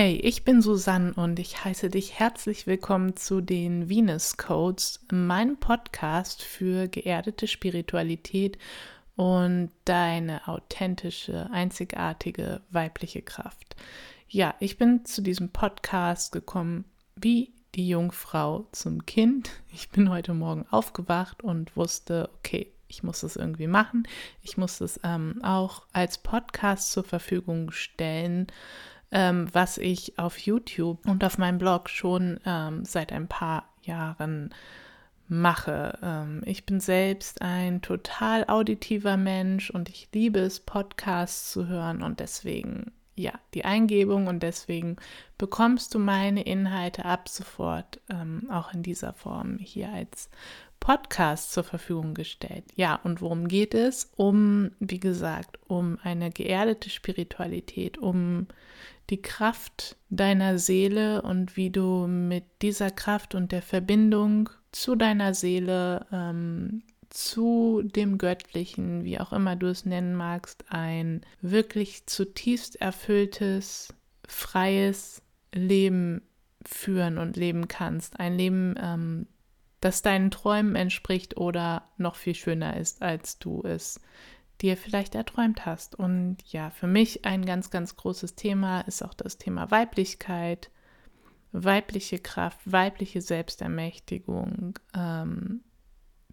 Hey, ich bin Susanne und ich heiße dich herzlich willkommen zu den Venus Codes, meinem Podcast für geerdete Spiritualität und deine authentische, einzigartige weibliche Kraft. Ja, ich bin zu diesem Podcast gekommen wie die Jungfrau zum Kind. Ich bin heute Morgen aufgewacht und wusste, okay, ich muss das irgendwie machen. Ich muss es ähm, auch als Podcast zur Verfügung stellen ähm, was ich auf YouTube und auf meinem Blog schon ähm, seit ein paar Jahren mache. Ähm, ich bin selbst ein total auditiver Mensch und ich liebe es, Podcasts zu hören und deswegen ja, die Eingebung und deswegen bekommst du meine Inhalte ab sofort ähm, auch in dieser Form hier als Podcast zur Verfügung gestellt. Ja, und worum geht es? Um, wie gesagt, um eine geerdete Spiritualität, um die Kraft deiner Seele und wie du mit dieser Kraft und der Verbindung zu deiner Seele, ähm, zu dem Göttlichen, wie auch immer du es nennen magst, ein wirklich zutiefst erfülltes, freies Leben führen und leben kannst. Ein Leben, ähm, das deinen Träumen entspricht oder noch viel schöner ist, als du es dir vielleicht erträumt hast. Und ja, für mich ein ganz, ganz großes Thema ist auch das Thema Weiblichkeit, weibliche Kraft, weibliche Selbstermächtigung, ähm,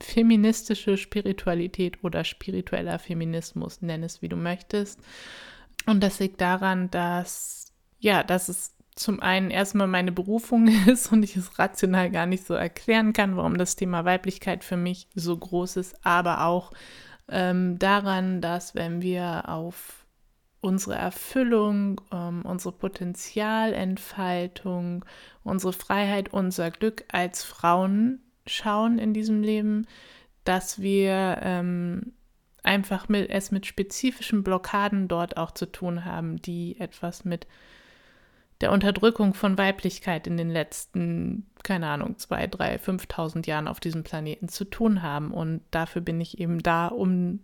feministische Spiritualität oder spiritueller Feminismus, nenn es wie du möchtest. Und das liegt daran, dass, ja, dass es zum einen erstmal meine Berufung ist und ich es rational gar nicht so erklären kann, warum das Thema Weiblichkeit für mich so groß ist, aber auch ähm, daran, dass wenn wir auf unsere Erfüllung, ähm, unsere Potenzialentfaltung, unsere Freiheit, unser Glück als Frauen schauen in diesem Leben, dass wir ähm, einfach mit, es mit spezifischen Blockaden dort auch zu tun haben, die etwas mit der Unterdrückung von Weiblichkeit in den letzten, keine Ahnung, zwei, drei, 5.000 Jahren auf diesem Planeten zu tun haben. Und dafür bin ich eben da, um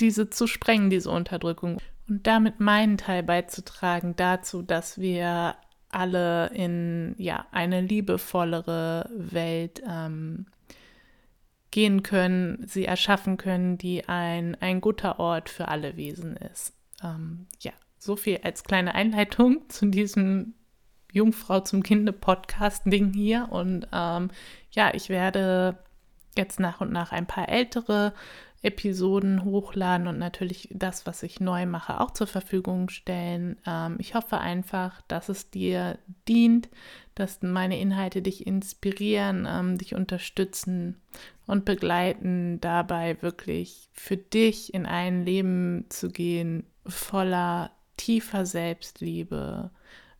diese zu sprengen, diese Unterdrückung. Und damit meinen Teil beizutragen dazu, dass wir alle in ja, eine liebevollere Welt ähm, gehen können, sie erschaffen können, die ein, ein guter Ort für alle Wesen ist. Ähm, ja, so viel als kleine Einleitung zu diesem Jungfrau zum Kinde Podcast-Ding hier. Und ähm, ja, ich werde jetzt nach und nach ein paar ältere Episoden hochladen und natürlich das, was ich neu mache, auch zur Verfügung stellen. Ähm, ich hoffe einfach, dass es dir dient, dass meine Inhalte dich inspirieren, ähm, dich unterstützen und begleiten, dabei wirklich für dich in ein Leben zu gehen, voller tiefer Selbstliebe,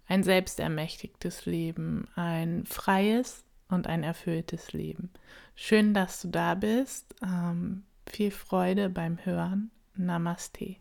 ein selbstermächtigtes Leben, ein freies und ein erfülltes Leben. Schön, dass du da bist. Ähm, viel Freude beim Hören. Namaste.